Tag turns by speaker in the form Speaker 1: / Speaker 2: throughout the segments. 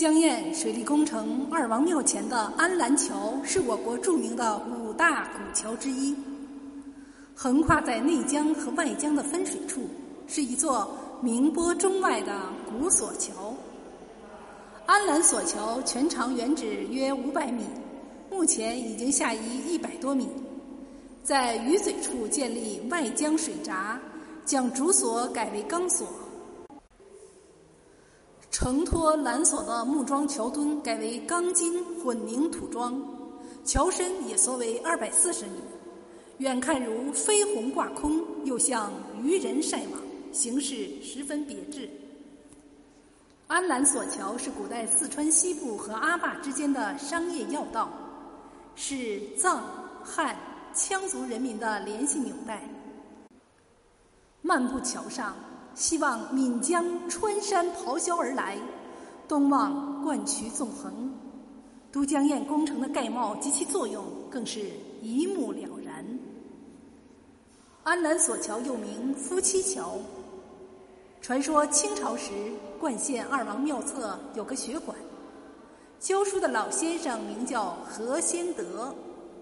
Speaker 1: 江堰水利工程二王庙前的安澜桥是我国著名的五大古桥之一，横跨在内江和外江的分水处，是一座名波中外的古索桥。安澜索桥全长原址约五百米，目前已经下移一百多米，在鱼嘴处建立外江水闸，将主索改为钢索。承托缆索的木桩桥墩改为钢筋混凝土桩，桥身也缩为二百四十米，远看如飞鸿挂空，又像渔人晒网，形式十分别致。安澜索桥是古代四川西部和阿坝之间的商业要道，是藏、汉、羌族人民的联系纽带。漫步桥上。西望岷江穿山咆哮而来，东望灌渠纵横，都江堰工程的盖帽及其作用更是一目了然。安澜索桥又名夫妻桥，传说清朝时灌县二王庙侧有个学馆，教书的老先生名叫何先德，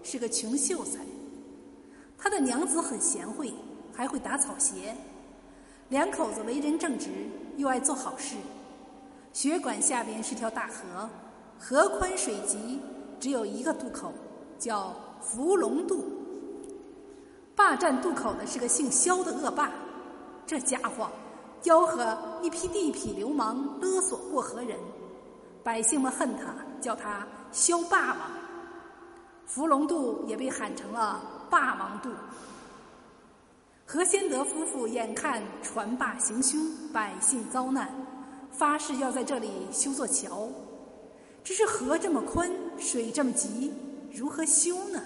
Speaker 1: 是个穷秀才，他的娘子很贤惠，还会打草鞋。两口子为人正直，又爱做好事。血管下边是条大河，河宽水急，只有一个渡口，叫伏龙渡。霸占渡口的是个姓肖的恶霸，这家伙吆喝一批地痞流氓勒索过河人，百姓们恨他，叫他肖霸王。伏龙渡也被喊成了霸王渡。何先德夫妇眼看船坝行凶，百姓遭难，发誓要在这里修座桥。只是河这么宽，水这么急，如何修呢？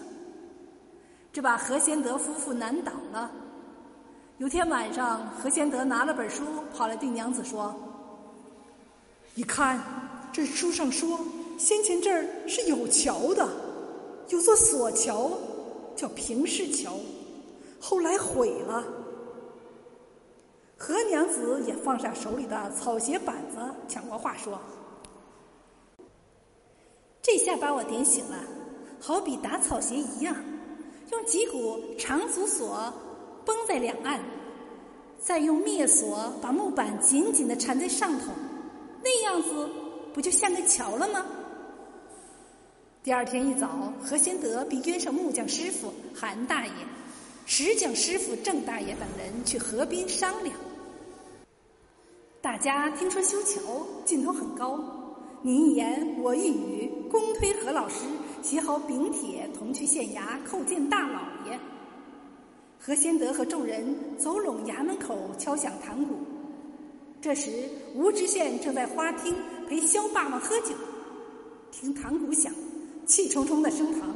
Speaker 1: 这把何先德夫妇难倒了。有天晚上，何先德拿了本书，跑来对娘子说：“你看，这书上说，先前这儿是有桥的，有座索桥，叫平氏桥。”后来毁了，何娘子也放下手里的草鞋板子，抢过话说：“这下把我点醒了，好比打草鞋一样，用几股长足索绷在两岸，再用篾索把木板紧紧的缠在上头，那样子不就像个桥了吗？”第二天一早，何先德便约上木匠师傅韩大爷。石匠师傅郑大爷等人去河边商量。大家听说修桥劲头很高，你一言我一语，公推何老师写好禀帖，同去县衙叩见大老爷。何先德和众人走拢衙门口，敲响堂鼓。这时，吴知县正在花厅陪萧霸王喝酒，听堂鼓响，气冲冲的升堂。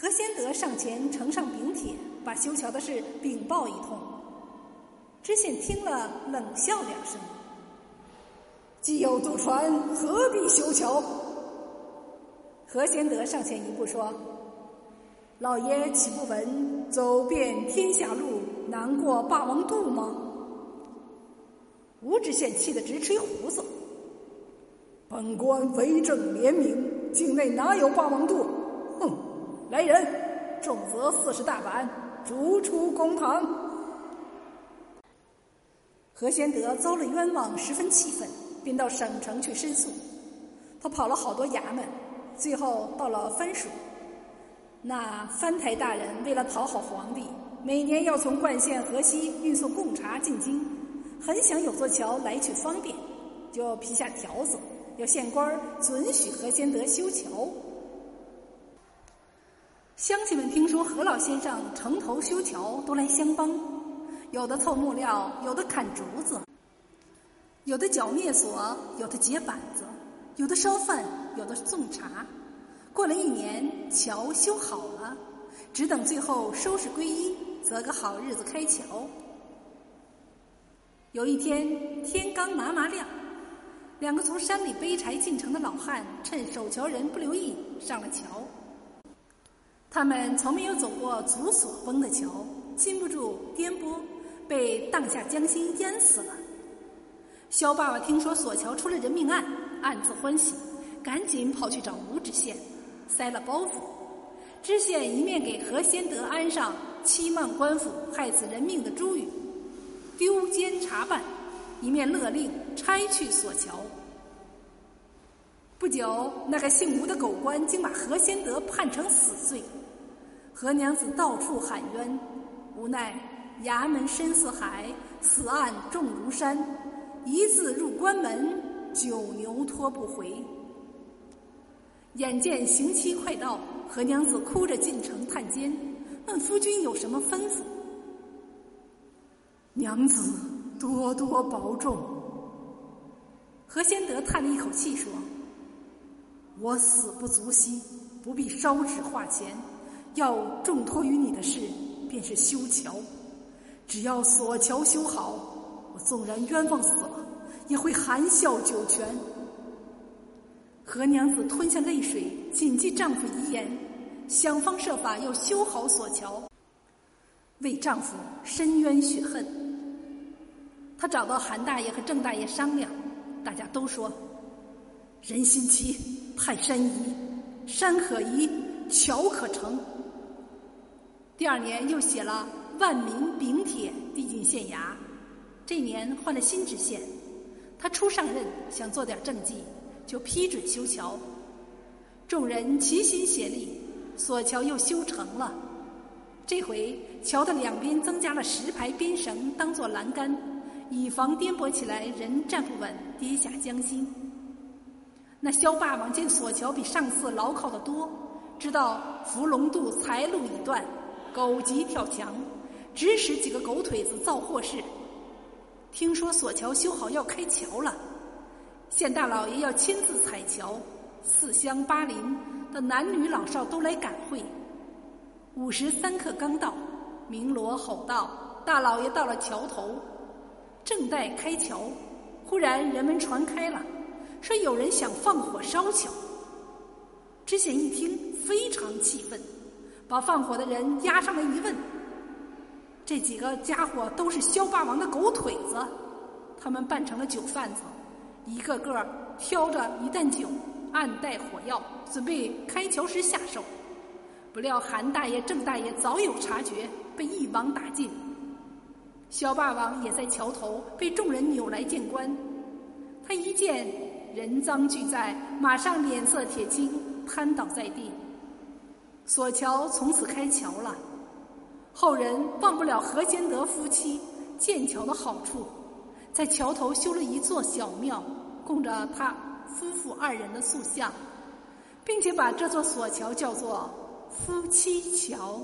Speaker 1: 何先德上前呈上禀帖，把修桥的事禀报一通。知县听了，冷笑两声：“既有渡船，何必修桥？”何先德上前一步说：“老爷岂不闻走遍天下路，难过霸王渡吗？”吴知县气得直吹胡子：“本官为政廉明，境内哪有霸王渡？哼！”来人，重则四十大板，逐出公堂。何先德遭了冤枉，十分气愤，便到省城去申诉。他跑了好多衙门，最后到了藩署。那藩台大人为了讨好皇帝，每年要从灌县河西运送贡茶进京，很想有座桥来去方便，就批下条子，要县官准许何先德修桥。乡亲们听说何老先生城头修桥，都来相帮，有的凑木料，有的砍竹子，有的搅篾索，有的结板子，有的烧饭，有的送茶。过了一年，桥修好了，只等最后收拾归一，择个好日子开桥。有一天天刚麻麻亮，两个从山里背柴进城的老汉，趁守桥人不留意，上了桥。他们从没有走过足索崩的桥，禁不住颠簸，被荡下江心淹死了。肖爸爸听说索桥出了人命案，暗自欢喜，赶紧跑去找吴知县，塞了包袱。知县一面给何先德安上欺瞒官府、害死人命的诛语，丢监查办，一面勒令拆去索桥。不久，那个姓吴的狗官竟把何先德判成死罪。何娘子到处喊冤，无奈衙门深似海，此案重如山，一字入关门，九牛拖不回。眼见刑期快到，何娘子哭着进城探监，问夫君有什么吩咐。
Speaker 2: 娘子多多保重。
Speaker 1: 何先德叹了一口气说。
Speaker 2: 我死不足惜，不必烧纸化钱，要重托于你的事，便是修桥。只要索桥修好，我纵然冤枉死了，也会含笑九泉。
Speaker 1: 何娘子吞下泪水，谨记丈夫遗言，想方设法要修好索桥，为丈夫伸冤雪恨。她找到韩大爷和郑大爷商量，大家都说。人心齐，泰山移，山可移，桥可成。第二年又写了万民禀帖递进县衙。这年换了新知县，他初上任想做点政绩，就批准修桥。众人齐心协力，索桥又修成了。这回桥的两边增加了十排边绳当做栏杆，以防颠簸起来人站不稳跌下江心。那萧霸王见索桥比上次牢靠得多，知道伏龙渡财路已断，狗急跳墙，指使几个狗腿子造祸事。听说索桥修好要开桥了，县大老爷要亲自踩桥，四乡八邻的男女老少都来赶会。午时三刻刚到，鸣锣吼道：“大老爷到了桥头，正待开桥，忽然人们传开了。”说有人想放火烧桥，知县一听非常气愤，把放火的人押上来一问，这几个家伙都是萧霸王的狗腿子，他们扮成了酒贩子，一个个挑着一担酒，暗带火药，准备开桥时下手。不料韩大爷、郑大爷早有察觉，被一网打尽。萧霸王也在桥头被众人扭来见官，他一见。人赃俱在，马上脸色铁青，瘫倒在地。索桥从此开桥了，后人忘不了何先德夫妻建桥的好处，在桥头修了一座小庙，供着他夫妇二人的塑像，并且把这座索桥叫做夫妻桥。